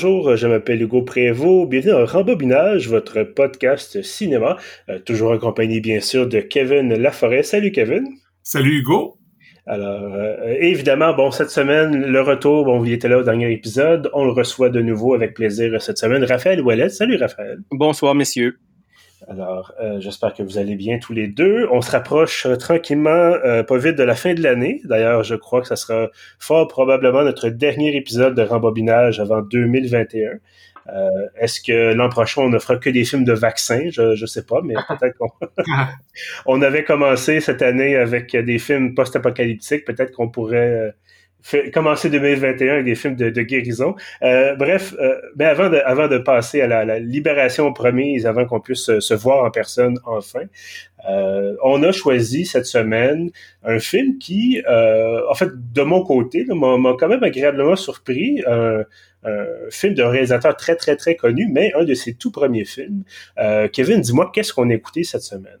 bonjour, je m'appelle Hugo Prévost. Bienvenue dans Rembobinage, votre podcast cinéma. Euh, toujours accompagné, bien sûr, de Kevin Laforêt. Salut, Kevin. Salut, Hugo. Alors, euh, évidemment, bon, cette semaine, le retour, bon, il était là au dernier épisode. On le reçoit de nouveau avec plaisir cette semaine. Raphaël Ouellet. Salut, Raphaël. Bonsoir, messieurs. Alors, euh, j'espère que vous allez bien tous les deux. On se rapproche euh, tranquillement, euh, pas vite, de la fin de l'année. D'ailleurs, je crois que ça sera fort probablement notre dernier épisode de rembobinage avant 2021. Est-ce que l'an prochain, on ne fera que des films de vaccins? Je ne sais pas, mais peut-être qu'on... on avait commencé cette année avec des films post-apocalyptiques. Peut-être qu'on pourrait commencer 2021 avec des films de, guérison. Euh, bref, euh, mais avant de, avant de passer à la, libération promise, avant qu'on puisse se, voir en personne enfin, euh, on a choisi cette semaine un film qui, en fait, de mon côté, m'a quand même agréablement surpris. Un, film d'un réalisateur très, très, très connu, mais un de ses tout premiers films. Kevin, dis-moi, qu'est-ce qu'on a écouté cette semaine?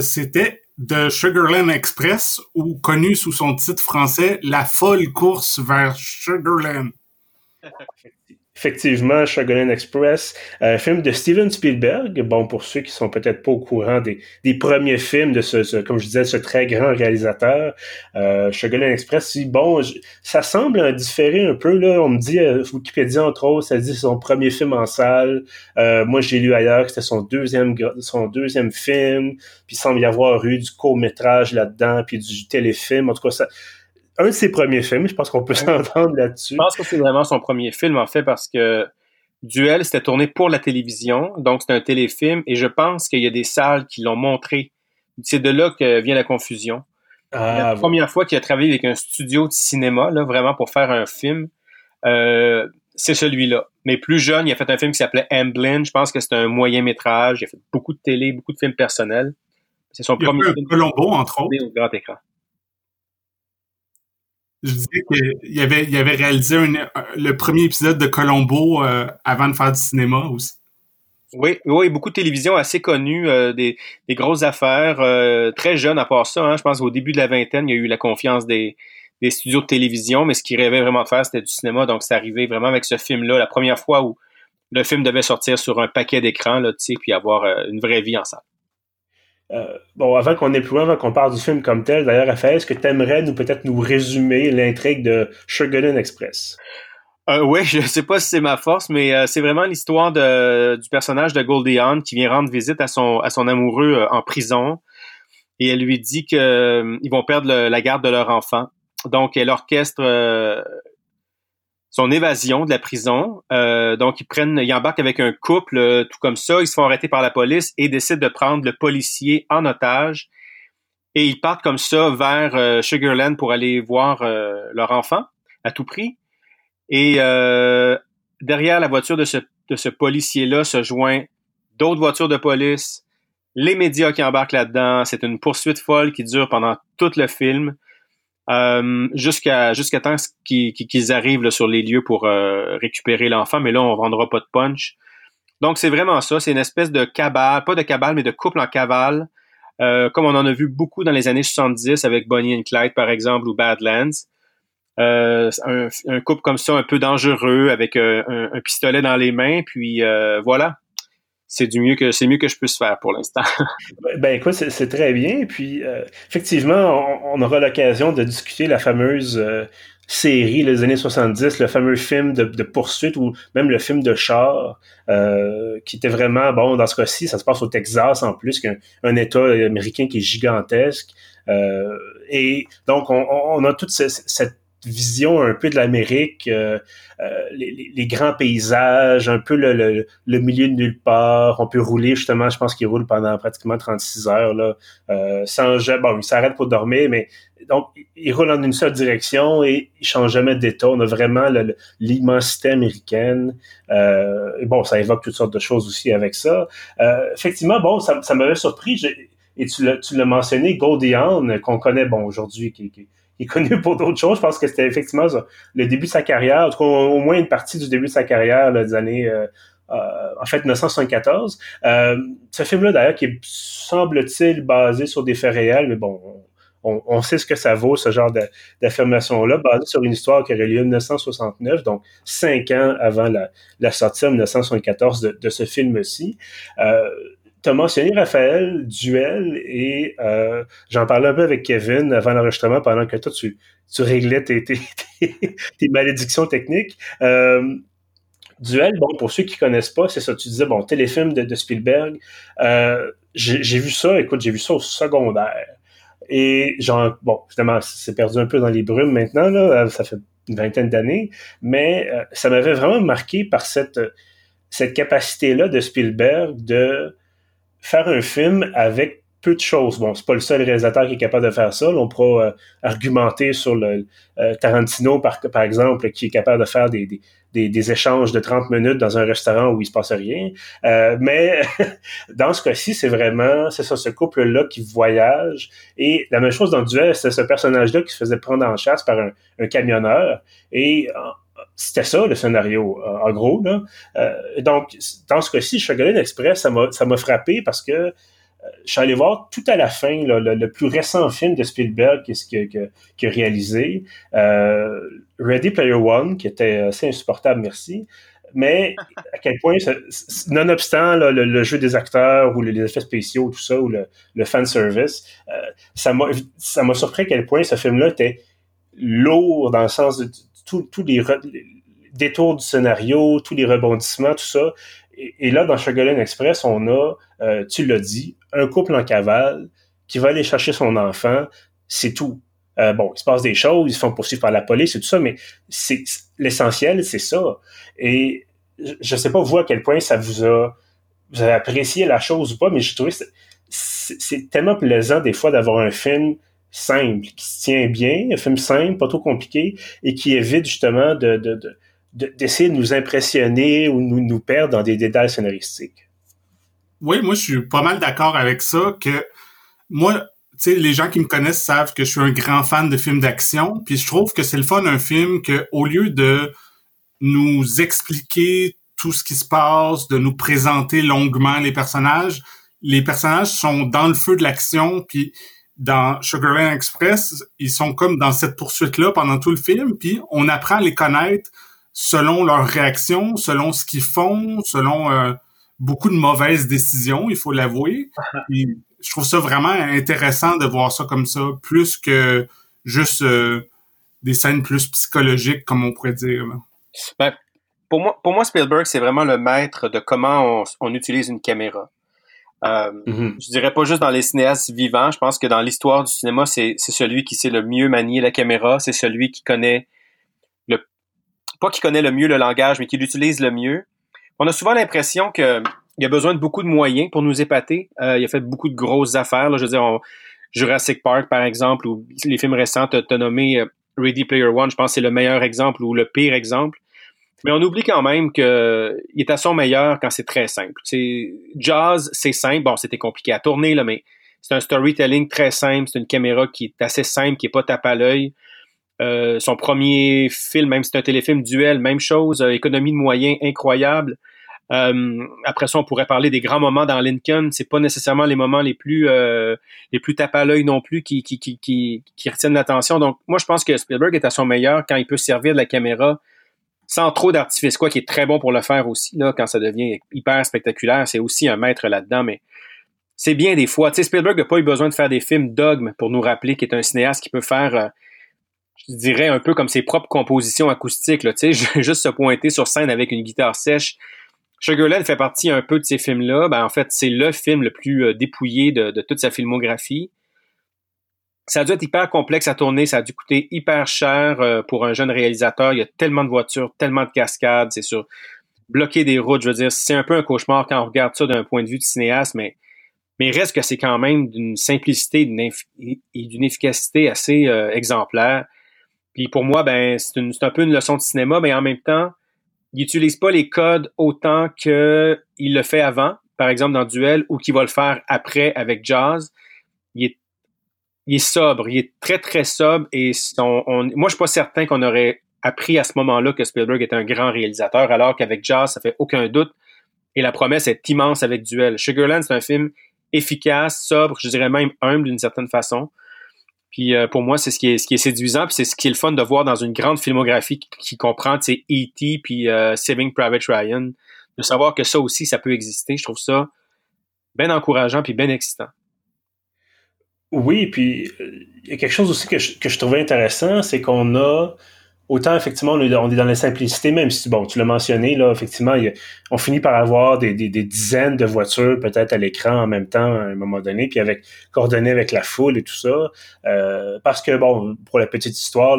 C'était de Sugarland Express, ou connu sous son titre français La folle course vers Sugarland. Effectivement, Shogun Express, un film de Steven Spielberg. Bon, pour ceux qui sont peut-être pas au courant des, des premiers films de ce, comme je disais, ce très grand réalisateur, euh, Express, bon, ça semble différer un peu, là. On me dit, euh, Wikipédia, entre autres, ça dit son premier film en salle. Euh, moi, j'ai lu ailleurs que c'était son deuxième, son deuxième film. Puis il semble y avoir eu du court-métrage là-dedans, puis du téléfilm. En tout cas, ça, un de ses premiers films. Je pense qu'on peut s'entendre là-dessus. Je pense que c'est vraiment son premier film, en fait, parce que Duel, c'était tourné pour la télévision, donc c'est un téléfilm, et je pense qu'il y a des salles qui l'ont montré. C'est de là que vient la confusion. Ah, la première fois qu'il a travaillé avec un studio de cinéma, là, vraiment pour faire un film, euh, c'est celui-là. Mais plus jeune, il a fait un film qui s'appelait Amblin. Je pense que c'est un moyen métrage. Il a fait beaucoup de télé, beaucoup de films personnels. C'est son premier film. Colombo, entre autres. Au grand écran je disais qu'il avait, avait réalisé le premier épisode de Colombo euh, avant de faire du cinéma aussi. Oui, oui, beaucoup de télévision assez connue, euh, des, grosses affaires, euh, très jeune à part ça. Hein, je pense qu'au début de la vingtaine, il y a eu la confiance des, studios de télévision, mais ce qu'il rêvait vraiment de faire, c'était du cinéma. Donc, c'est arrivé vraiment avec ce film-là, la première fois où le film devait sortir sur un paquet d'écrans, puis avoir une vraie vie en salle. Euh, bon, avant qu'on ait plus loin, avant qu'on parle du film comme tel, d'ailleurs, Raphaël, est-ce que tu aimerais nous peut-être nous résumer l'intrigue de Sugarland Express? Euh, oui, je sais pas si c'est ma force, mais euh, c'est vraiment l'histoire du personnage de Goldie Hawn qui vient rendre visite à son, à son amoureux euh, en prison et elle lui dit qu'ils vont perdre la garde de leur enfant. Donc, elle orchestre son évasion de la prison. Euh, donc, ils prennent, ils embarquent avec un couple, euh, tout comme ça. Ils se font arrêter par la police et décident de prendre le policier en otage. Et ils partent comme ça vers euh, Sugarland pour aller voir leur enfant à tout prix. Et derrière la voiture de ce, de ce policier-là se joint d'autres voitures de police, les médias qui embarquent là-dedans. C'est une poursuite folle qui dure pendant tout le film. Euh, jusqu'à jusqu'à temps qu'ils arrivent sur les lieux pour euh, récupérer l'enfant, mais là, on vendra pas de punch. Donc, c'est vraiment ça. C'est une espèce de cabale, pas de cabale, mais de couple en cavale, euh, comme on en a vu beaucoup dans les années 70 avec Bonnie and Clyde, par exemple, ou Badlands. Un, un, couple comme ça, un peu dangereux, avec un pistolet dans les mains, puis voilà c'est du mieux que c'est mieux que je puisse faire pour l'instant. ben écoute, c'est très bien. Puis euh, effectivement, on, aura l'occasion de discuter la fameuse euh, série les années 70, le fameux film de, poursuite ou même le film de char, euh, qui était vraiment bon dans ce cas-ci, ça se passe au Texas en plus, qu'un un État américain qui est gigantesque. et donc on, on a toute cette vision un peu de l'Amérique, euh, euh, les, grands paysages, un peu le, milieu de nulle part. On peut rouler, justement, je pense qu'il roule pendant pratiquement 36 heures, là, euh, sans Bon, il s'arrête pour dormir, mais donc, il roule en une seule direction et il change jamais d'état. On a vraiment l'immensité américaine. bon, ça évoque toutes sortes de choses aussi avec ça. effectivement, bon, ça, m'avait surpris. Et tu l'as mentionné, Goldie Hawn, qu'on connaît, bon, aujourd'hui, qui, qui il est connu pour d'autres choses. Je pense que c'était effectivement le début de sa carrière, en tout cas au moins une partie du début de sa carrière des années, euh, euh, en fait, 1974. Euh, ce film-là, d'ailleurs, qui semble-t-il basé sur des faits réels, mais bon, on, sait ce que ça vaut, ce genre d'affirmation-là, basée sur une histoire qui aurait lieu en 1969, donc cinq ans avant la, sortie en 1974 de, ce film-ci. Tu as mentionné Raphaël, Duel, et euh, j'en parlais un peu avec Kevin avant l'enregistrement pendant que toi, tu, tu réglais tes, tes, tes, malédictions techniques. Euh, Duel, bon, pour ceux qui connaissent pas, c'est ça, tu disais, bon, téléfilm de, de Spielberg. Euh, j'ai vu ça, écoute, j'ai vu ça au secondaire. Et genre, bon, évidemment, c'est perdu un peu dans les brumes maintenant, là, ça fait une vingtaine d'années, mais ça m'avait vraiment marqué par cette, cette capacité-là de Spielberg de faire un film avec peu de choses. Bon, c'est pas le seul réalisateur qui est capable de faire ça. on pourra euh, argumenter sur le euh, Tarantino, par, par exemple, qui est capable de faire des, des, des, échanges de 30 minutes dans un restaurant où il se passe rien. Euh, mais dans ce cas-ci, c'est vraiment, c'est ça, ce couple-là qui voyage. Et la même chose dans Duel, c'est ce personnage-là qui se faisait prendre en chasse par un, un camionneur. Et c'était ça le scénario, en gros. Là. donc, dans ce cas-ci, Sugarland Express, ça m'a frappé parce que je suis allé voir tout à la fin le, plus récent film de Spielberg qu'il a, réalisé, euh, Ready Player One, qui était assez insupportable, merci. Mais à quel point, nonobstant le, jeu des acteurs ou les effets spéciaux, tout ça, ou le, fan service, euh, ça m'a surpris à quel point ce film-là était lourd dans le sens de tous les, détours du scénario, tous les rebondissements, tout ça. Et, là, dans Sugarland Express, on a, euh, tu l'as dit, un couple en cavale qui va aller chercher son enfant, c'est tout. Euh, bon, il se passe des choses, ils se font poursuivre par la police et tout ça, mais c'est l'essentiel, c'est ça. Et je ne sais pas vous à quel point ça vous a, vous avez apprécié la chose ou pas, mais trouve que c'est tellement plaisant des fois d'avoir un film simple, qui se tient bien, un film simple, pas trop compliqué, et qui évite justement de, d'essayer de, nous impressionner ou nous, nous perdre dans des détails scénaristiques. Oui, moi, je suis pas mal d'accord avec ça, que moi, tu sais, les gens qui me connaissent savent que je suis un grand fan de films d'action, puis je trouve que c'est le fun d'un film que, au lieu de nous expliquer tout ce qui se passe, de nous présenter longuement les personnages, les personnages sont dans le feu de l'action, puis dans Sugarland Express, ils sont comme dans cette poursuite-là pendant tout le film, puis on apprend à les connaître selon leurs réactions, selon ce qu'ils font, selon euh, beaucoup de mauvaises décisions, il faut l'avouer. je trouve ça vraiment intéressant de voir ça comme ça, plus que juste euh, des scènes plus psychologiques, comme on pourrait dire. Ben, pour moi, pour moi, Spielberg, c'est vraiment le maître de comment on, utilise une caméra. Euh, mm-hmm. Je dirais pas juste dans les cinéastes vivants. Je pense que dans l'histoire du cinéma, c'est celui qui sait le mieux manier la caméra. C'est celui qui connaît pas qui connaît le mieux le langage, mais qui l'utilise le mieux. On a souvent l'impression que il a besoin de beaucoup de moyens pour nous épater. Euh, il a fait beaucoup de grosses affaires. Là, je veux dire, Jurassic Park, par exemple, ou les films récents, tu as nommé euh, Ready Player One, je pense que c'est le meilleur exemple ou le pire exemple. Mais on oublie quand même qu'il est à son meilleur quand c'est très simple. C'est Jazz, c'est simple. Bon, c'était compliqué à tourner, là, mais c'est un storytelling très simple. C'est une caméra qui est assez simple, qui est pas tape à l'œil. Euh, son premier film, même si c'est un téléfilm duel, même chose, euh, économie de moyens incroyable. Euh, après ça, on pourrait parler des grands moments dans Lincoln. C'est pas nécessairement les moments les plus les plus tape à l'œil non plus qui qui, qui, qui, qui retiennent l'attention. Donc, moi, je pense que Spielberg est à son meilleur quand il peut servir de la caméra sans trop d'artifice, quoi, qui est très bon pour le faire aussi là quand ça devient hyper spectaculaire. C'est aussi un maître là-dedans, mais c'est bien des fois. Tu sais, Spielberg n'a pas eu besoin de faire des films dogmes pour nous rappeler qu'il est un cinéaste qui peut faire je dirais un peu comme ses propres compositions acoustiques, là, tu sais, juste se pointer sur scène avec une guitare sèche. Sugarland fait partie un peu de ces films-là. Ben, en fait, c'est le film le plus euh, dépouillé de, toute sa filmographie. Ça a dû être hyper complexe à tourner, ça a dû coûter hyper cher euh, pour un jeune réalisateur. Il y a tellement de voitures, tellement de cascades, c'est sûr. Bloquer des routes, je veux dire, c'est un peu un cauchemar quand on regarde ça d'un point de vue de cinéaste, mais, mais reste que c'est quand même d'une simplicité et d'une efficacité assez euh, exemplaire. Puis pour moi, ben, c'est un peu une leçon de cinéma, mais en même temps, il n'utilise pas les codes autant qu'il le fait avant, par exemple dans Duel, ou qu'il va le faire après avec Jazz. Il est, sobre, il est très très sobre et on, moi je suis pas certain qu'on aurait appris à ce moment-là que Spielberg est un grand réalisateur, alors qu'avec Jazz, ça fait aucun doute. Et la promesse est immense avec Duel. Sugarland, c'est un film efficace, sobre, je dirais même humble d'une certaine façon. Puis euh, pour moi, c'est ce qui est qui séduisant, puis c'est ce qui est le fun de voir dans une grande filmographie qui, comprend, tu sais, E.T. puis euh, Saving Private Ryan, de savoir que ça aussi, ça peut exister. Je trouve ça bien encourageant puis bien excitant. Oui, puis il y a quelque chose aussi que je, que je trouvais intéressant, c'est qu'on a autant effectivement on est, dans la simplicité, même si bon, tu l'as mentionné, là, effectivement, on finit par avoir des, dizaines de voitures peut-être à l'écran en même temps à un moment donné, puis avec coordonnées avec la foule et tout ça. Euh, parce que bon, pour la petite histoire,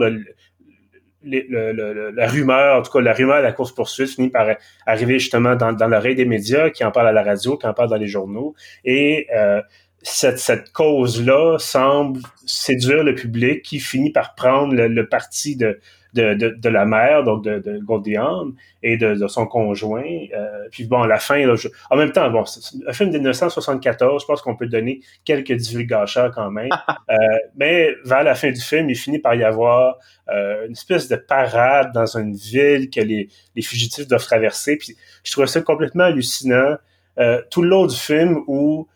la rumeur, en tout cas la rumeur de la course-poursuite finit par arriver justement dans, dans l'oreille des médias qui en parlent à la radio, qui en parlent dans les journaux. Et euh, cette, cette cause-là semble séduire le public qui finit par prendre le parti de, de, de, la mère, donc de, de Gordian, et de, son conjoint. Euh, puis bon, la fin, là, en même temps, bon, un film de 1974, je pense qu'on peut donner quelques divulgateurs quand même. euh, mais vers la fin du film, il finit par y avoir euh, une espèce de parade dans une ville que les, les fugitifs doivent traverser. Puis je trouvais ça complètement hallucinant. Euh, tout le long du film où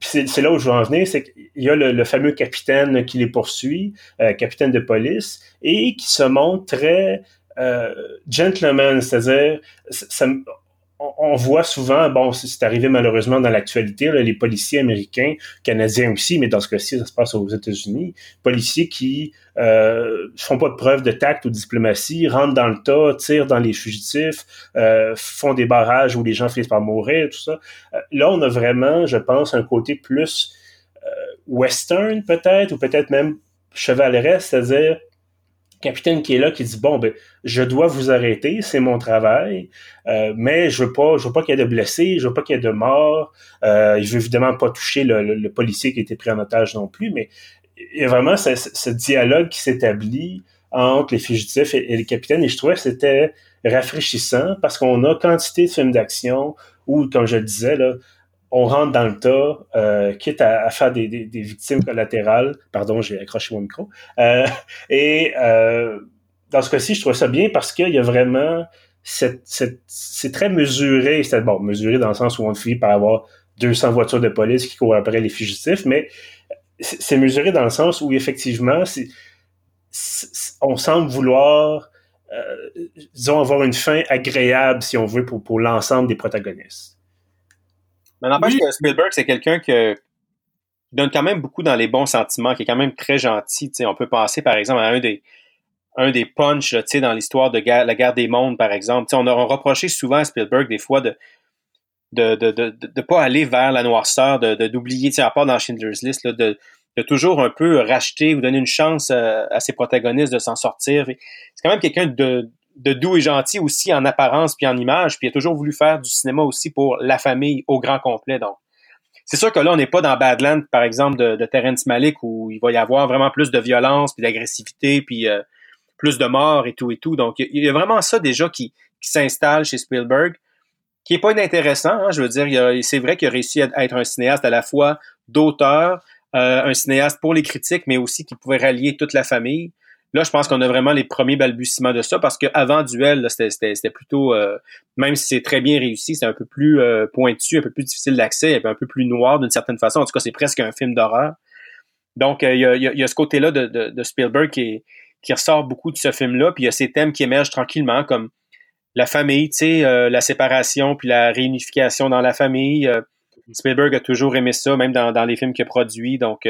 c'est là où je veux en venir, c'est qu'il y a le, fameux capitaine qui les poursuit, euh, capitaine de police, et qui se montre très euh, gentleman, c'est-à-dire, on voit souvent, bon, c'est arrivé malheureusement dans l'actualité, les policiers américains, canadiens aussi, mais dans ce cas-ci, ça se passe aux États-Unis, policiers qui euh, font pas de preuve de tact ou de diplomatie, rentrent dans le tas, tirent dans les fugitifs, euh, font des barrages où les gens finissent par mourir, tout ça. Euh, là, on a vraiment, je pense, un côté plus euh, western peut-être, ou peut-être même chevaleresque, c'est-à-dire capitaine qui est là qui dit bon ben je dois vous arrêter c'est mon travail euh, mais je veux pas je veux pas qu'il y ait de blessés je veux pas qu'il y ait de morts euh, je veux évidemment pas toucher le, policier qui a été pris en otage non plus mais il y a vraiment ce, dialogue qui s'établit entre les fugitifs et, les capitaines et je trouvais que c'était rafraîchissant parce qu'on a quantité de films d'action où comme je le disais là on rentre dans le tas, euh, quitte à, faire des, victimes collatérales. Pardon, j'ai accroché mon micro. Euh, et euh, dans ce cas-ci, je trouve ça bien parce qu'il y a vraiment cette, c'est très mesuré. C'est bon, mesuré dans le sens où on finit par avoir 200 voitures de police qui courent après les fugitifs, mais c'est mesuré dans le sens où effectivement, on semble vouloir, disons, avoir une fin agréable, si on veut, pour, pour l'ensemble des protagonistes. Mais n'empêche que Spielberg, c'est quelqu'un qui donne quand même beaucoup dans les bons sentiments, qui est quand même très gentil. On peut penser, par exemple, à un des, un des punchs dans l'histoire de la guerre des mondes, par exemple. on a reproché souvent à Spielberg des fois de de de, de, de pas aller vers la noirceur, de d'oublier, à part dans Schindler's List, là, de, de toujours un peu racheter ou donner une chance euh, à ses protagonistes de s'en sortir. C'est quand même quelqu'un de, de doux et gentil aussi en apparence puis en image, puis il a toujours voulu faire du cinéma aussi pour la famille au grand complet. Donc, c'est sûr que là, on n'est pas dans Badland, par exemple, de, de Terrence Malick, où il va y avoir vraiment plus de violence, puis d'agressivité, puis euh, plus de morts et tout et tout. Donc, il y a vraiment ça déjà qui, qui s'installe chez Spielberg, qui est pas inintéressant. Hein, je veux dire, c'est vrai qu'il a réussi à être un cinéaste à la fois d'auteur, euh, un cinéaste pour les critiques, mais aussi qui pouvait rallier toute la famille. Là, je pense qu'on a vraiment les premiers balbutiements de ça parce qu'avant Duel, c'était plutôt, euh, même si c'est très bien réussi, c'est un peu plus euh, pointu, un peu plus difficile d'accès, un peu plus noir d'une certaine façon. En tout cas, c'est presque un film d'horreur. Donc, euh, il y, a, ce côté-là de, Spielberg qui, ressort beaucoup de ce film-là. Puis il y a ces thèmes qui émergent tranquillement, comme la famille, tu sais, la séparation, puis la réunification dans la famille. Spielberg a toujours aimé ça, même dans, dans les films qu'il a produits. Donc,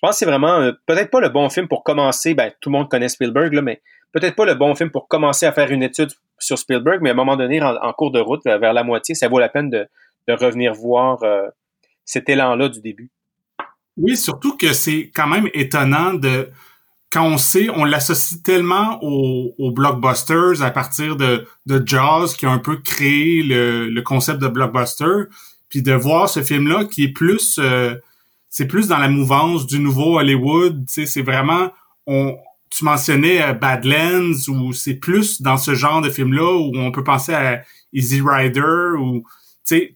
je pense que c'est vraiment euh, peut-être pas le bon film pour commencer. Ben, tout le monde connaît Spielberg, là, mais peut-être pas le bon film pour commencer à faire une étude sur Spielberg, mais à un moment donné, en, cours de route, vers la moitié, ça vaut la peine de, revenir voir euh, cet élan-là du début. Oui, surtout que c'est quand même étonnant de quand on sait, on l'associe tellement aux, blockbusters à partir de, de Jaws qui a un peu créé le, concept de blockbuster, puis de voir ce film-là qui est plus euh, c'est plus dans la mouvance du nouveau Hollywood. C'est vraiment, on, tu mentionnais euh, Badlands ou c'est plus dans ce genre de film-là où on peut penser à Easy Rider ou,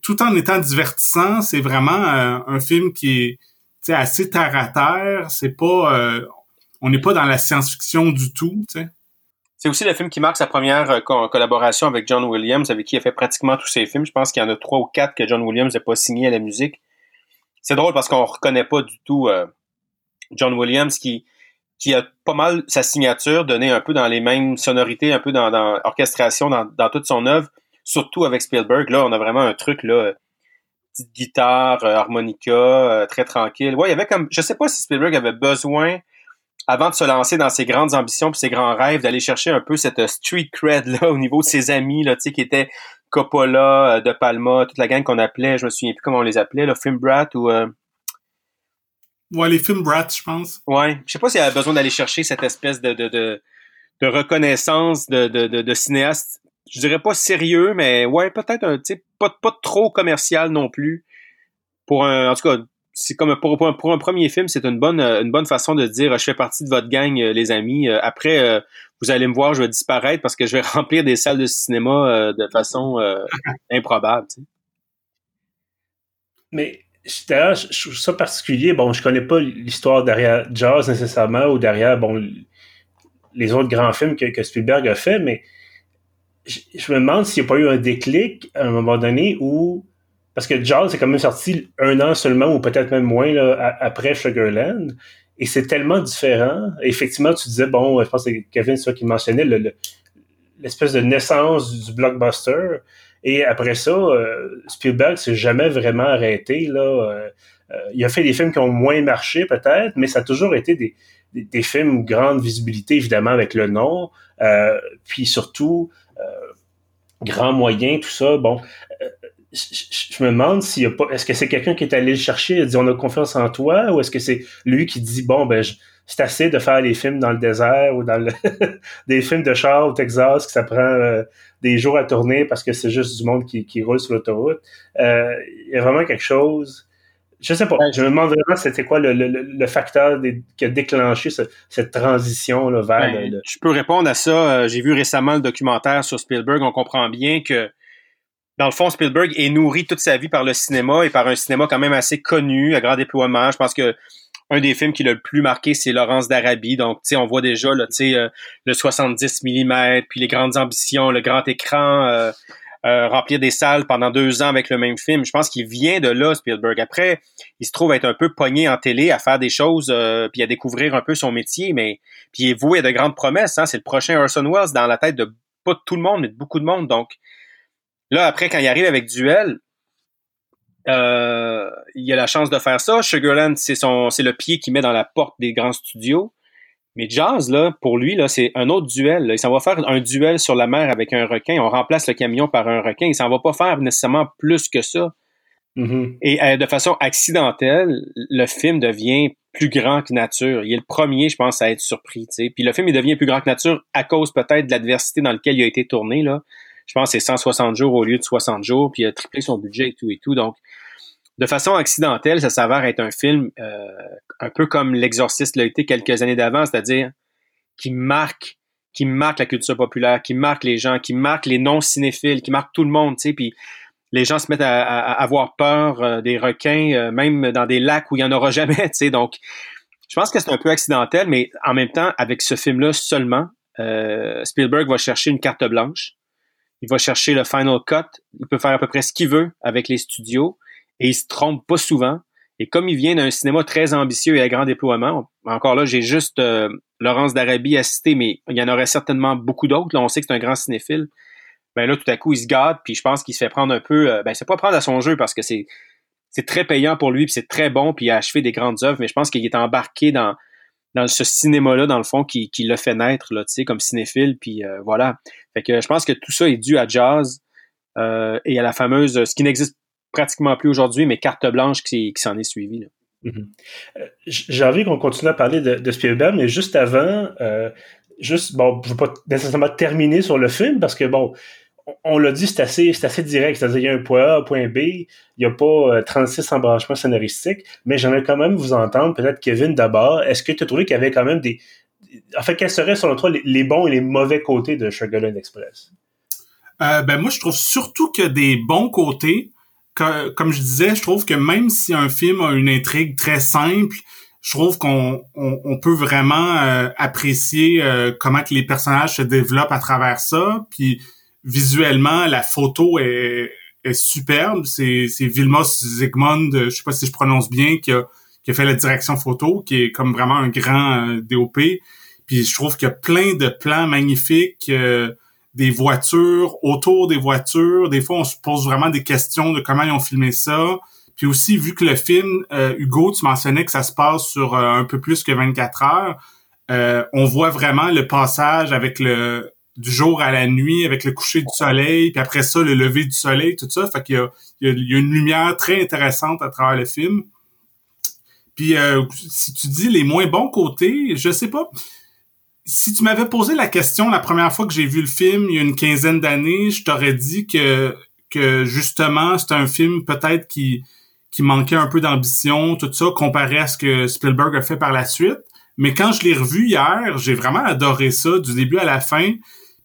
tout en étant divertissant, c'est vraiment euh, un film qui est, assez terre à terre. C'est pas, euh, on n'est pas dans la science-fiction du tout, tu sais. C'est aussi le film qui marque sa première collaboration avec John Williams, avec qui il a fait pratiquement tous ses films. Je pense qu'il y en a trois ou quatre que John Williams n'a pas signé à la musique c'est drôle parce qu'on reconnaît pas du tout euh, John Williams, qui a pas mal sa signature, donné un peu dans les mêmes sonorités, un peu dans, dans orchestration, dans, dans toute son œuvre, surtout avec Spielberg. Là, on a vraiment un truc là, petite guitare, euh, harmonica, euh, très tranquille. Ouais, il y avait comme, je sais pas si Spielberg avait besoin avant de se lancer dans ses grandes ambitions puis ses grands rêves, d'aller chercher un peu cette street cred là au niveau de ses amis là, tu sais, qui étaient Coppola, euh, De Palma, toute la gang qu'on appelait, je me souviens plus comment on les appelait, le Film Brat ou euh... Ouais, les Film Brats, je pense. Ouais, je sais pas s'il avait besoin d'aller chercher cette espèce de de, de, de reconnaissance de, de, de, de cinéaste, je dirais pas sérieux, mais ouais, peut-être un, tu sais, pas, pas trop commercial non plus. Pour un, en tout cas, c'est comme pour, pour, un, pour, un, premier film, c'est une bonne une bonne façon de dire je fais partie de votre gang, euh, les amis. Euh, après, euh, vous allez me voir, je vais disparaître parce que je vais remplir des salles de cinéma de façon improbable. Tu sais. Mais d'ailleurs, je trouve ça particulier. Bon, je connais pas l'histoire derrière Jazz nécessairement ou derrière bon les autres grands films que, que Spielberg a fait, mais je, je me demande s'il n'y a pas eu un déclic à un moment donné où parce que Jaws est quand même sorti un an seulement, ou peut-être même moins, là, après Sugarland. Et c'est tellement différent. effectivement, tu disais, bon, je pense que c'est Kevin, ça qui mentionnait l'espèce de naissance du, blockbuster. Et après ça, euh, Spielberg s'est jamais vraiment arrêté. Là. Euh, euh, il a fait des films qui ont moins marché, peut-être, mais ça a toujours été des, des, des films grande visibilité, évidemment, avec le nom. Puis surtout, grand moyen, tout ça. Bon, je, me demande s'il y a pas. Est-ce que c'est quelqu'un qui est allé le chercher et dit on a confiance en toi, ou est-ce que c'est lui qui dit bon ben c'est assez de faire des films dans le désert ou dans le des films de char au Texas que ça prend euh, des jours à tourner parce que c'est juste du monde qui, qui roule sur l'autoroute. Euh, il y a vraiment quelque chose. Je sais pas. Je me demande vraiment c'était quoi le, le, le facteur qui a déclenché cette transition là, vers ben, le, Je peux répondre à ça. Euh, j'ai vu récemment le documentaire sur Spielberg. On comprend bien que dans le fond, Spielberg est nourri toute sa vie par le cinéma et par un cinéma quand même assez connu, à grand déploiement. Je pense que un des films qui l'a le plus marqué, c'est Laurence d'Arabie. Donc, tu sais, on voit déjà là, euh, le 70 mm, puis les grandes ambitions, le grand écran, euh, euh, remplir des salles pendant deux ans avec le même film. Je pense qu'il vient de là, Spielberg. Après, il se trouve être un peu pogné en télé à faire des choses, puis à découvrir un peu son métier, mais puis il est voué à de grandes promesses. Hein? C'est le prochain Orson Welles dans la tête de pas tout le monde, mais de beaucoup de monde. Donc, Là, après, quand il arrive avec Duel, euh, il a la chance de faire ça. Sugarland, c'est son, c'est le pied qu'il met dans la porte des grands studios. Mais Jazz, là, pour lui, là, c'est un autre duel. Il s'en va faire un duel sur la mer avec un requin. On remplace le camion par un requin. Il s'en va pas faire nécessairement plus que ça. Mm-hmm. Et euh, de façon accidentelle, le film devient plus grand que nature. Il est le premier, je pense, à être surpris. T'sais. Puis le film, il devient plus grand que nature à cause peut-être de l'adversité dans laquelle il a été tourné. Là je pense c'est 160 jours au lieu de 60 jours, puis il a triplé son budget et tout et tout. Donc, de façon accidentelle, ça s'avère être un film euh, un peu comme L'Exorciste l'a été quelques années d'avant, c'est-à-dire qui marque qui marque la culture populaire, qui marque les gens, qui marque les non-cinéphiles, qui marque tout le monde, tu sais, puis les gens se mettent à, avoir peur euh, des requins, euh, même dans des lacs où il n'y en aura jamais, tu sais, donc je pense que c'est un peu accidentel, mais en même temps, avec ce film-là seulement, Spielberg va chercher une carte blanche, il va chercher le final cut, il peut faire à peu près ce qu'il veut avec les studios et il se trompe pas souvent. Et comme il vient d'un cinéma très ambitieux et à grand déploiement, encore là, j'ai juste euh, Laurence d'Arabie à citer, mais il y en aurait certainement beaucoup d'autres. Là, on sait que c'est un grand cinéphile. Ben là, tout à coup, il se garde, puis je pense qu'il se fait prendre un peu. Euh, ben, c'est pas prendre à son jeu parce que c'est très payant pour lui, puis c'est très bon, puis il a achevé des grandes œuvres, mais je pense qu'il est embarqué dans dans ce cinéma-là, dans le fond, qui, qui l'a fait naître, là, tu sais, comme cinéphile, puis euh, voilà. Fait que je pense que tout ça est dû à Jazz euh, et à la fameuse, ce qui n'existe pratiquement plus aujourd'hui, mais carte blanche qui, s'en est suivie. Là. Mm-hmm. Euh, j'ai envie qu'on continue à parler de, Spielberg, mais juste avant, juste, bon, je ne veux pas nécessairement terminer sur le film, parce que, bon, on l'a dit, c'est assez, assez direct. C'est-à-dire, il y a un point A, un point B. Il n'y a pas 36 euh, embranchements scénaristiques. Mais j'aimerais quand même vous entendre, peut-être Kevin d'abord. Est-ce que tu as trouvé qu'il y avait quand même des. En fait, quels seraient, selon toi, les, bons et les mauvais côtés de Sugarland Express? Euh, ben, moi, je trouve surtout que des bons côtés. comme je disais, je trouve que même si un film a une intrigue très simple, je trouve qu'on on, peut vraiment euh, apprécier comment que les personnages se développent à travers ça. Puis visuellement, la photo est, superbe. C'est, Vilmos Zsigmond, je sais pas si je prononce bien, qui a, fait la direction photo, qui est comme vraiment un grand euh, DOP. Puis je trouve qu'il y a plein de plans magnifiques, euh, des voitures, autour des voitures. Des fois, on se pose vraiment des questions de comment ils ont filmé ça. Puis aussi, vu que le film, euh, Hugo, tu mentionnais que ça se passe sur un peu plus que 24 heures, on voit vraiment le passage avec le du jour à la nuit, avec le coucher du soleil, puis après ça, le lever du soleil, tout ça. Fait qu'il y a, il y a une lumière très intéressante à travers le film. Puis euh, si tu dis les moins bons côtés, je sais pas. Si tu m'avais posé la question la première fois que j'ai vu le film, il y a une quinzaine d'années, je t'aurais dit que que justement c'est un film peut-être qui qui manquait un peu d'ambition, tout ça, comparé à ce que Spielberg a fait par la suite. Mais quand je l'ai revu hier, j'ai vraiment adoré ça du début à la fin.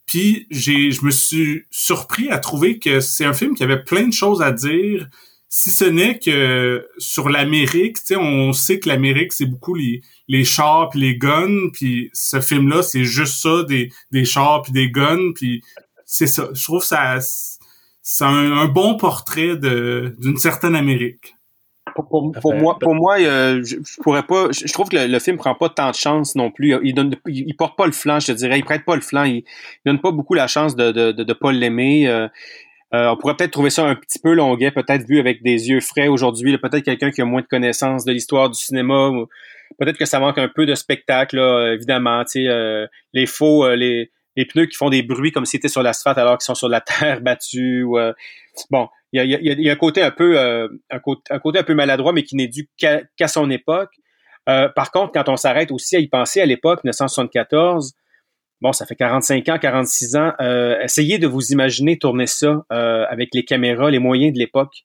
Puis j'ai, je me suis surpris à trouver que c'est un film qui avait plein de choses à dire, si ce n'est que sur l'Amérique, tu sais, on sait que l'Amérique, c'est beaucoup les, les chars puis les guns, puis ce film-là, c'est juste ça, des, des chars puis des guns, puis c'est ça. Je trouve ça c'est un, bon portrait de d'une certaine Amérique. Pour, moi, pour moi, euh, je, pourrais pas. Je, trouve que le, film prend pas tant de chance non plus. Il donne, il, porte pas le flanc, je te dirais. Il prête pas le flanc. Il, donne pas beaucoup la chance de de, de, pas l'aimer. Euh, on pourrait peut-être trouver ça un petit peu longuet, peut-être vu avec des yeux frais aujourd'hui. Peut-être quelqu'un qui a moins de connaissances de l'histoire du cinéma. Peut-être que ça manque un peu de spectacle, là, évidemment. Euh, les faux, euh, les, les pneus qui font des bruits comme si c'était sur l'asphalte alors qu'ils sont sur la terre battue. Euh, bon, il y a, un côté un peu un côté un peu maladroit, mais qui n'est dû qu'à son époque. par contre, quand on s'arrête aussi à y penser à l'époque, 1974, bon, ça fait 45 ans, 46 ans. Euh, essayez de vous imaginer tourner ça euh, avec les caméras, les moyens de l'époque.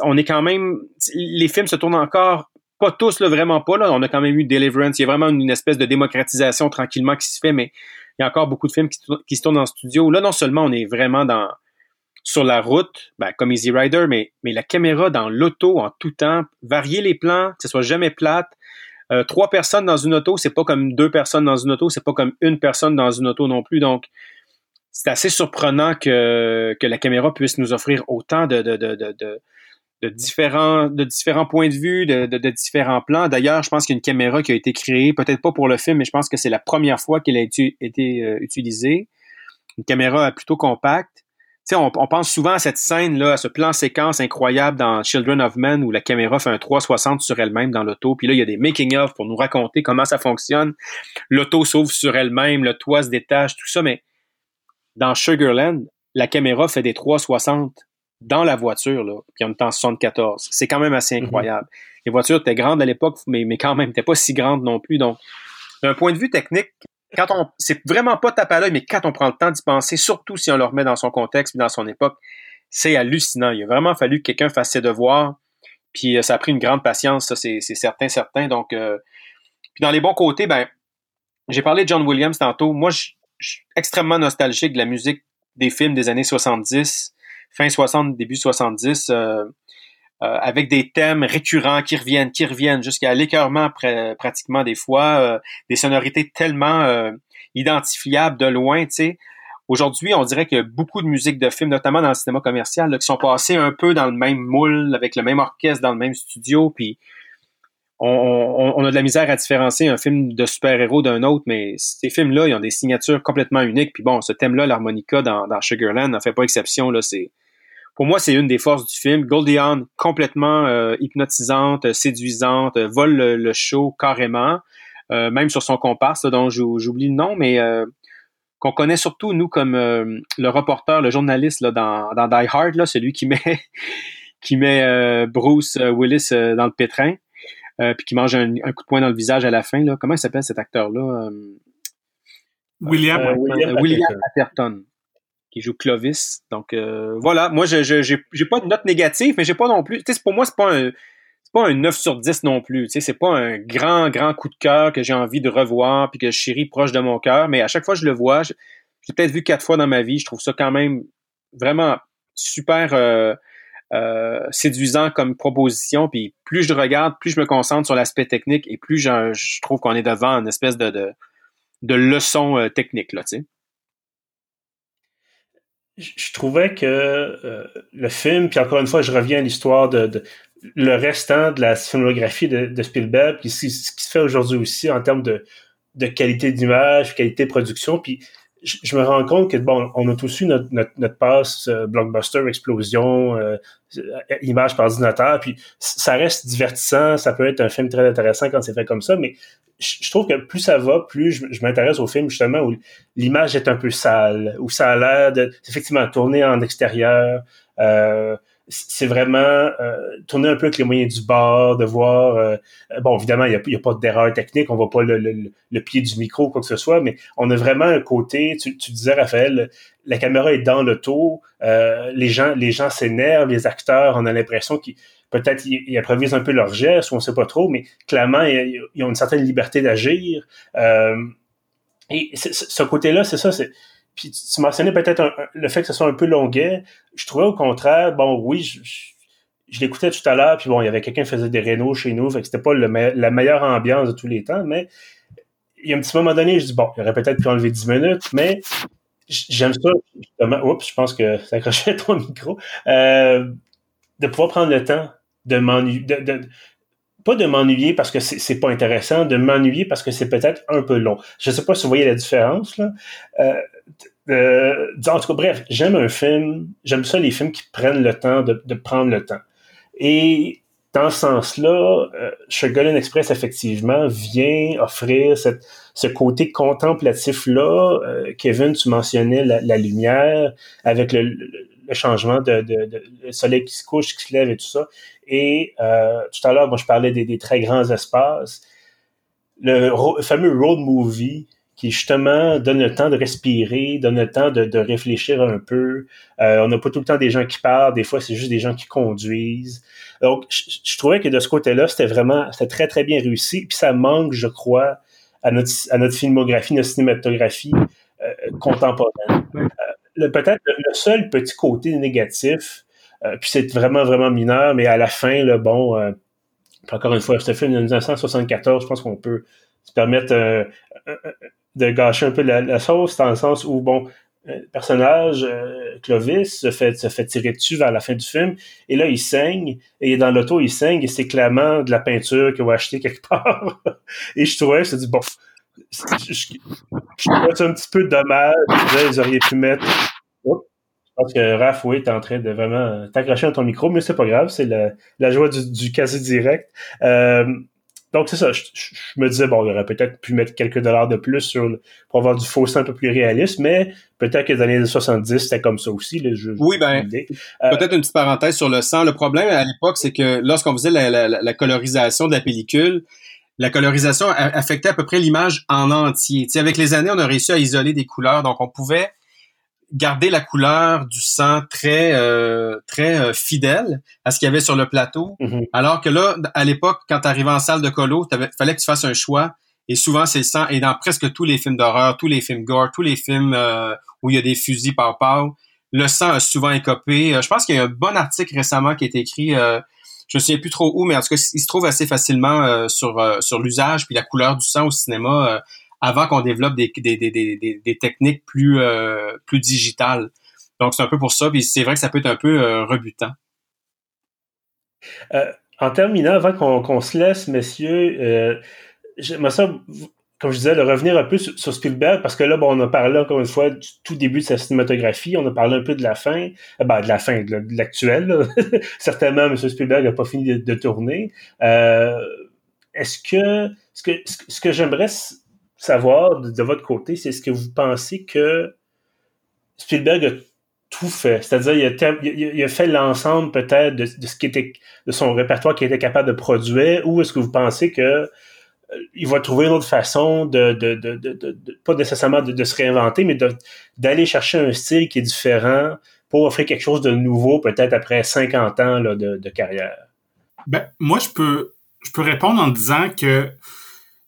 On est quand même, les films se tournent encore, pas tous là, vraiment pas là. On a quand même eu Deliverance. Il y a vraiment une espèce de démocratisation tranquillement qui se fait, mais il y a encore beaucoup de films qui, se tournent en studio. Là, non seulement on est vraiment dans sur la route, ben, comme Easy Rider, mais, mais la caméra dans l'auto en tout temps, varier les plans, que ce soit jamais plate, euh, trois personnes dans une auto, c'est pas comme deux personnes dans une auto, c'est pas comme une personne dans une auto non plus. Donc, c'est assez surprenant que, que la caméra puisse nous offrir autant de, de, de, de, de différents, de différents points de vue, de, de, différents plans. D'ailleurs, je pense qu'il y a une caméra qui a été créée, peut-être pas pour le film, mais je pense que c'est la première fois qu'elle a été, euh, utilisée. Une caméra plutôt compacte on, on, pense souvent à cette scène-là, à ce plan séquence incroyable dans Children of Men où la caméra fait un 360 sur elle-même dans l'auto. Puis là, il y a des making-of pour nous raconter comment ça fonctionne. L'auto s'ouvre sur elle-même, le toit se détache, tout ça. Mais dans Sugarland, la caméra fait des 360 dans la voiture, là, puis on est en 74. C'est quand même assez mhm. incroyable. Les voitures étaient grandes à l'époque, mais, mais quand même, n'étaient pas si grandes non plus. Donc, d'un point de vue technique, quand on, c'est vraiment pas tape à l'œil, mais quand on prend le temps d'y penser, surtout si on le remet dans son contexte et dans son époque, c'est hallucinant. Il a vraiment fallu que quelqu'un fasse ses devoirs. Puis euh, ça a pris une grande patience, ça c'est, certain, certain. Donc, euh, puis dans les bons côtés, ben, j'ai parlé de John Williams tantôt. Moi, je suis extrêmement nostalgique de la musique des films des années 70, fin 60, début 70. Euh, avec des thèmes récurrents qui reviennent, qui reviennent jusqu'à l'écœurement pratiquement des fois, euh, des sonorités tellement euh, identifiables de loin, tu sais. Aujourd'hui, on dirait qu'il y a beaucoup de musiques de films, notamment dans le cinéma commercial, qui sont passées un peu dans le même moule, avec le même orchestre, dans le même studio, puis on, a de la misère à différencier un film de super-héros d'un autre, mais ces films-là, ils ont des signatures complètement uniques. Puis bon, ce thème-là, l'harmonica dans, dans Sugarland, n'en fait pas exception. Là, c'est pour moi, c'est une des forces du film. Goldie Hawn, complètement euh, hypnotisante, séduisante, vole le, show carrément, euh, même sur son comparse, dont j'oublie le nom, mais euh, qu'on connaît surtout, nous, comme le reporter, le journaliste là, dans, dans Die Hard, là, celui qui met, qui met Bruce Willis dans le pétrin, puis qui mange un, coup de poing dans le visage à la fin. Là. Comment il s'appelle cet acteur-là? William, William, William Atherton qui joue Clovis. Donc euh, voilà, moi je j'ai pas de note négative, mais j'ai pas non plus. Tu sais, pour moi c'est pas un pas un 9 sur 10 non plus. Tu sais, c'est pas un grand grand coup de cœur que j'ai envie de revoir puis que je chéris proche de mon cœur. Mais à chaque fois que je le vois, je, l'ai peut-être vu quatre fois dans ma vie. Je trouve ça quand même vraiment super. Euh, euh, séduisant comme proposition. Puis plus je regarde, plus je me concentre sur l'aspect technique et plus je, trouve qu'on est devant une espèce de, de, de leçon technique. Là, tu sais je trouvais que euh, le film, puis encore une fois, je reviens à l'histoire de, le restant de la filmographie de, Spielberg, puis ce, qui se fait aujourd'hui aussi en termes de, de qualité d'image, qualité de production, puis je, me rends compte que bon, on a tous eu notre, notre, passe euh, blockbuster, explosion, euh, image par ordinateur, puis ça reste divertissant, ça peut être un film très intéressant quand c'est fait comme ça, mais je, trouve que plus ça va, plus je, m'intéresse au film justement où l'image est un peu sale, où ça a l'air de effectivement tourner en extérieur. Euh, c'est vraiment euh, tourner un peu avec les moyens du bord, de voir. Euh, bon, évidemment, il n'y a, pas d'erreur technique, on voit pas le, le, pied du micro quoi que ce soit, mais on a vraiment un côté. Tu, disais, Raphaël, la caméra est dans l'auto, euh, les gens, les gens s'énervent, les acteurs, on a l'impression qu'ils peut-être ils, improvisent un peu leurs gestes, ou on sait pas trop, mais clairement, ils, ont une certaine liberté d'agir. Euh, et ce côté-là, c'est ça, c'est puis tu mentionnais peut-être le fait que ce soit un peu longuet. Je trouvais au contraire, bon, oui, je, l'écoutais tout à l'heure, puis bon, il y avait quelqu'un qui faisait des rénaux chez nous, fait que c'était pas la meilleure ambiance de tous les temps, mais il y a un petit moment donné, je dis, bon, il aurait peut-être pu enlever 10 minutes, mais j'aime ça, justement, oups, je pense que ça accrochait ton micro, euh, de pouvoir prendre le temps de m'ennuyer, de, pas de m'ennuyer parce que c'est pas intéressant, de m'ennuyer parce que c'est peut-être un peu long. Je sais pas si vous voyez la différence là. Euh, euh, en tout cas, bref, j'aime un film, j'aime ça les films qui prennent le temps de, de prendre le temps. Et dans ce sens-là, euh, Sugarland Express, effectivement, vient offrir cette, ce côté contemplatif-là. Euh, Kevin, tu mentionnais la, lumière avec le, le changement de, de, de, le soleil qui se couche, qui se lève et tout ça. Et euh, tout à l'heure, moi, je parlais des, des, très grands espaces. Le fameux road movie qui justement donne le temps de respirer, donne le temps de, de réfléchir un peu. Euh, on n'a pas tout le temps des gens qui parlent, des fois c'est juste des gens qui conduisent. Donc, je, trouvais que de ce côté-là, c'était vraiment, c'était très très bien réussi. Puis ça manque, je crois, à notre, à notre filmographie, notre cinématographie euh, contemporaine. Euh, peut-être le seul petit côté négatif, euh, puis c'est vraiment, vraiment mineur, mais à la fin, le bon, euh, encore une fois, ce film de 1974, je pense qu'on peut se permettre euh, de gâcher un peu la, sauce, dans le sens où, bon, le personnage, Clovis, se fait, se fait tirer dessus vers la fin du film, et là, il saigne, et dans l'auto, il saigne, et c'est clairement de la peinture qu'il a acheté quelque part. et je trouvais, je me dit, bon, je, je, un petit peu dommage. Ils auraient pu mettre. je pense que Raph, oui, est en train de vraiment t'accrocher à ton micro, mais c'est pas grave, c'est la, la joie du, du quasi direct. Euh, donc c'est ça, je, me disais, bon, il aurait peut-être pu mettre quelques dollars de plus sur pour avoir du faux un peu plus réaliste, mais peut-être que dans les années 70, c'était comme ça aussi. Le jeu, oui, ben, euh, peut-être une petite parenthèse sur le sang. Le problème à l'époque, c'est que lorsqu'on faisait la, la, la, colorisation de la pellicule, la colorisation affectait à peu près l'image en entier. sais, avec les années, on a réussi à isoler des couleurs, donc on pouvait garder la couleur du sang très euh, très euh, fidèle à ce qu'il y avait sur le plateau. Mm-hmm. Alors que là, à l'époque, quand tu arrivais en salle de colo, il fallait que tu fasses un choix. Et souvent, c'est le sang. Et dans presque tous les films d'horreur, tous les films gore, tous les films euh, où il y a des fusils par par, le sang a souvent écopé. Je pense qu'il y a un bon article récemment qui a été écrit je ne sais plus trop où, mais en tout cas, il se trouve assez facilement euh, sur, euh, sur l'usage puis la couleur du sang au cinéma avant qu'on développe des, techniques plus, plus digitales. Donc, c'est un peu pour ça, puis c'est vrai que ça peut être un peu rebutant. en terminant, avant qu'on se laisse, messieurs, j'aimerais ça comme je disais, de revenir un peu sur, Spielberg, parce que là, bon, on a parlé encore une fois du tout début de sa cinématographie, on a parlé un peu de la fin, euh, ben, de la fin, de l'actuel. Certainement, M. Spielberg n'a pas fini de, tourner. Euh, est-ce que ce que, ce que j'aimerais savoir de, votre côté, c'est ce que vous pensez que Spielberg a tout fait. C'est-à-dire, il, a, fait l'ensemble peut-être de, ce qui était de son répertoire qu'il était capable de produire, ou est-ce que vous pensez que euh, il va trouver une autre façon de, pas nécessairement de, se réinventer, mais d'aller chercher un style qui est différent pour offrir quelque chose de nouveau, peut-être après 50 ans de, carrière? Ben, moi, je peux, je peux répondre en disant que,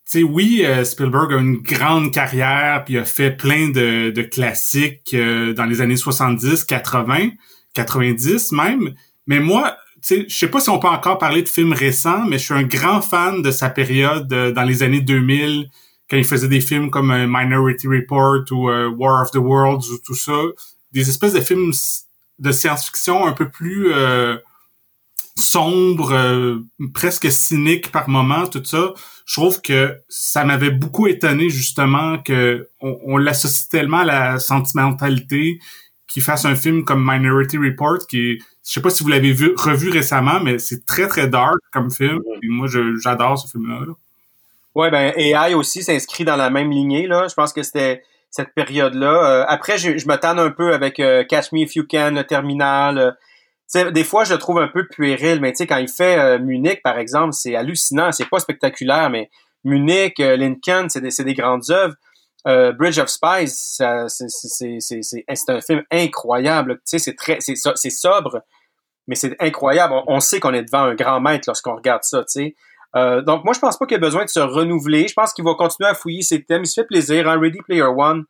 sais, oui, euh, Spielberg a une grande carrière, puis il a fait plein de, classiques euh, dans les années 70, 80, 90 même, mais moi, je sais pas si on peut encore parler de films récents, mais je suis un grand fan de sa période euh, dans les années 2000, quand il faisait des films comme Minority Report ou War of the Worlds ou tout ça, des espèces de films de science-fiction un peu plus sombre, euh, presque cynique par moment, tout ça. Je trouve que ça m'avait beaucoup étonné justement que on, on l'associe tellement à la sentimentalité qu'il fasse un film comme Minority Report qui je sais pas si vous l'avez vu revu récemment mais c'est très très dark comme film. Et moi j'adore ce film là, Ouais ben AI aussi s'inscrit dans la même lignée là, je pense que c'était cette période là. Euh, après je, je me tanne un peu avec euh, Catch Me If You Can, le Terminal des fois, je le trouve un peu puéril, mais tu sais, quand il fait euh, Munich, par exemple, c'est hallucinant, c'est pas spectaculaire, mais Munich, euh, Lincoln, c'est des, des, grandes œuvres. Euh, Bridge of Spies, c'est un film incroyable. Tu sais, c'est très, c'est sobre, mais c'est incroyable. On, sait qu'on est devant un grand maître lorsqu'on regarde ça. Tu sais. donc moi, je pense pas qu'il y a besoin de se renouveler. Je pense qu'il va continuer à fouiller ses thèmes. Il se fait plaisir. Hein? Ready Player One,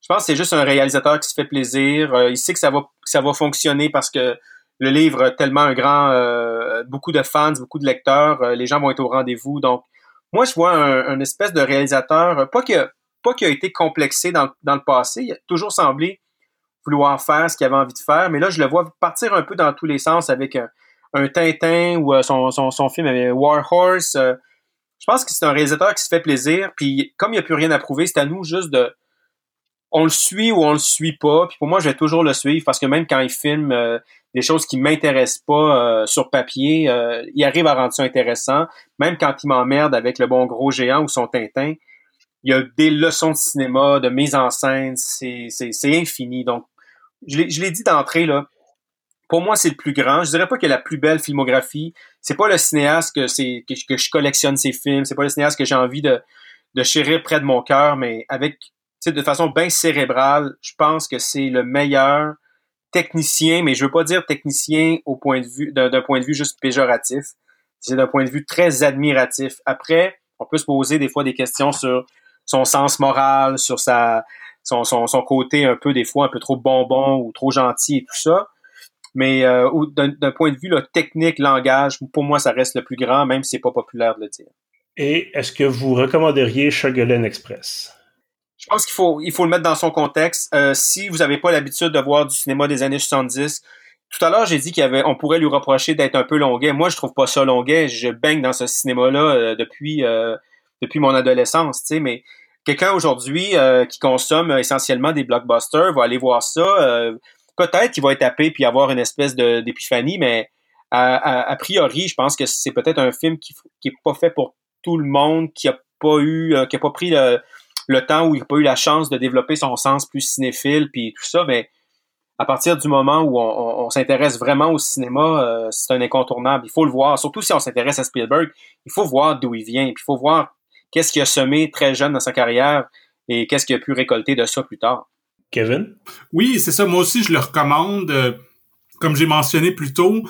je pense que c'est juste un réalisateur qui se fait plaisir. il sait que ça va, que ça va fonctionner parce que le livre a tellement un grand, euh, beaucoup de fans, beaucoup de lecteurs, euh, les gens vont être au rendez-vous. Donc, moi, je vois un, espèce de réalisateur, pas que pas qu'il a été complexé dans, dans, le passé, il a toujours semblé vouloir faire ce qu'il avait envie de faire, mais là, je le vois partir un peu dans tous les sens avec un, Tintin ou euh, son, son, son, film War Horse. je pense que c'est un réalisateur qui se fait plaisir, puis comme il n'y a plus rien à prouver, c'est à nous juste de on le suit ou on le suit pas. Puis pour moi, je vais toujours le suivre parce que même quand il filme des choses qui m'intéressent pas euh, sur papier, euh, il arrive à rendre ça intéressant. Même quand il m'emmerde avec le bon gros géant ou son Tintin, il y a des leçons de cinéma, de mise en scène, c'est, infini. Donc, je l'ai, dit d'entrée, là, pour moi, c'est le plus grand. Je dirais pas qu'il a la plus belle filmographie. C'est pas le cinéaste que, c'est, que, je collectionne ses films. C'est pas le cinéaste que j'ai envie de, de chérir près de mon cœur, mais avec, de façon bien cérébrale, je pense que c'est le meilleur technicien, mais je veux pas dire technicien au point de vue d'un point de vue juste péjoratif. C'est d'un point de vue très admiratif. Après, on peut se poser des fois des questions sur son sens moral, sur sa son, côté un peu des fois un peu trop bonbon ou trop gentil et tout ça. Mais euh, d'un point de vue technique, langage, pour moi, ça reste le plus grand, même si c'est pas populaire de le dire. Et est-ce que vous recommanderiez Sugarland Express? Je pense qu'il faut, il faut le mettre dans son contexte. Euh, si vous n'avez pas l'habitude de voir du cinéma des années 70, tout à l'heure, j'ai dit qu'il avait, on pourrait lui reprocher d'être un peu longuet. Moi, je trouve pas ça longuet. Je baigne dans ce cinéma-là euh, depuis, euh, depuis mon adolescence, tu sais, mais quelqu'un aujourd'hui qui consomme essentiellement des blockbusters va aller voir ça. Peut-être qu'il va être tapé puis avoir une espèce d'épiphanie, mais a, priori, je pense que c'est peut-être un film qui, qui est pas fait pour tout le monde, qui a pas eu, qui a pas pris le, le temps où il n'a pas eu la chance de développer son sens plus cinéphile, puis tout ça, mais à partir du moment où on, s'intéresse vraiment au cinéma, euh, c'est un incontournable. Il faut le voir. Surtout si on s'intéresse à Spielberg, il faut voir d'où il vient. Puis il faut voir qu'est-ce qu'il a semé très jeune dans sa carrière et qu'est-ce qu'il a pu récolter de ça plus tard. Kevin? Oui, c'est ça. Moi aussi, je le recommande. Euh, comme j'ai mentionné plus tôt,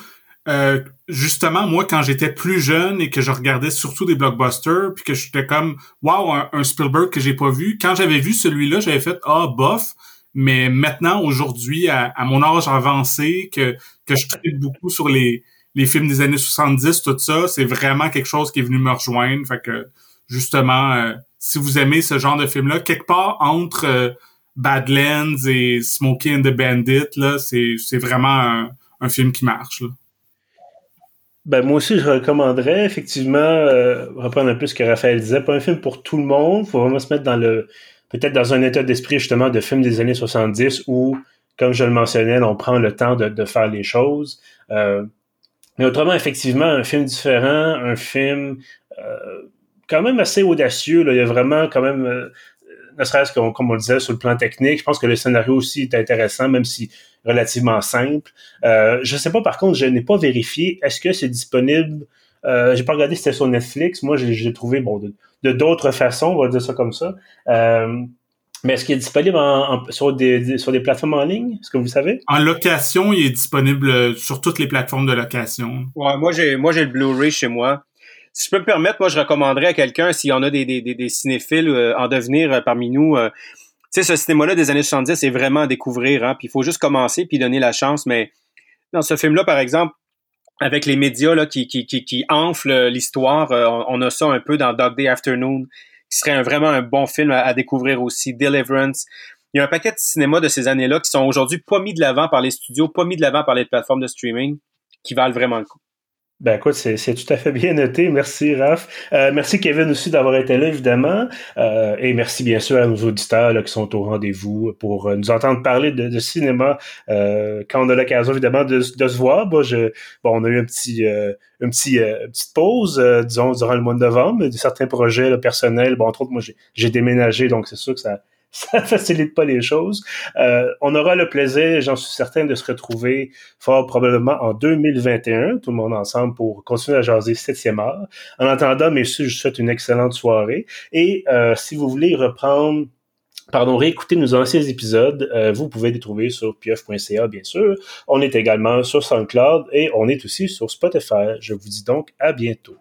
euh, justement, moi, quand j'étais plus jeune et que je regardais surtout des blockbusters, puis que j'étais comme, wow, un, Spielberg que j'ai pas vu. Quand j'avais vu celui-là, j'avais fait, ah, bof. Mais maintenant, aujourd'hui, à, mon âge avancé, que, je traite beaucoup sur les, films des années 70, tout ça, c'est vraiment quelque chose qui est venu me rejoindre. Fait que, justement, euh, si vous aimez ce genre de film-là, quelque part entre euh, Badlands et Smokey and the Bandit, là, c'est, c'est vraiment un, un film qui marche, là. Ben, moi aussi, je recommanderais effectivement euh, reprendre un peu ce que Raphaël disait. Pas un film pour tout le monde. faut vraiment se mettre dans le peut-être dans un état d'esprit justement de film des années 70 où, comme je le mentionnais, on prend le temps de, de faire les choses. Euh, mais autrement, effectivement, un film différent, un film euh, quand même assez audacieux. Là. Il y a vraiment quand même euh, ne serait-ce que, comme on le disait, sur le plan technique, je pense que le scénario aussi est intéressant, même si relativement simple. Euh, je sais pas, par contre, je n'ai pas vérifié. Est-ce que c'est disponible? Euh, j'ai pas regardé si c'était sur Netflix. Moi, j'ai trouvé, bon, de d'autres façons, on va dire ça comme ça. Euh, mais est-ce qu'il est disponible sur, des, sur des plateformes en ligne? Est-ce que vous savez? En location, il est disponible sur toutes les plateformes de location. Ouais, moi j'ai moi j'ai le Blu-ray chez moi si je peux me permettre, moi, je recommanderais à quelqu'un, s'il y en a des, des, des, cinéphiles euh, en devenir euh, parmi nous, euh, sais, ce cinéma-là des années 70, c'est vraiment à découvrir, hein, puis il faut juste commencer puis donner la chance, mais dans ce film-là, par exemple, avec les médias là, qui, enflent l'histoire, on, a ça un peu dans Dog Day Afternoon, qui serait vraiment un bon film à, découvrir aussi, Deliverance. Il y a un paquet de cinéma de ces années-là qui sont aujourd'hui pas mis de l'avant par les studios, pas mis de l'avant par les plateformes de streaming, qui valent vraiment le coup. Ben écoute, c'est, tout à fait bien noté. Merci, Raph. Euh, merci, Kevin, aussi d'avoir été là, évidemment. Euh, et merci, bien sûr, à nos auditeurs là, qui sont au rendez-vous pour euh, nous entendre parler de, cinéma quand on a l'occasion, évidemment, de, de se voir. Bon, je, bon, on a eu un petit, un petit, petite pause, disons, durant le mois de novembre, de certains projets personnels. Bon, entre autres, moi, j'ai déménagé, donc c'est sûr que ça ça facilite pas les choses. Euh, on aura le plaisir, j'en suis certain, de se retrouver fort probablement en 2021, tout le monde ensemble, pour continuer à jaser 7e art. En attendant, messieurs, je vous souhaite une excellente soirée. Et euh, si vous voulez reprendre pardon, réécouter nos anciens épisodes, euh, vous pouvez les trouver sur pieuf.ca, bien sûr. On est également sur SoundCloud et on est aussi sur Spotify. Je vous dis donc à bientôt.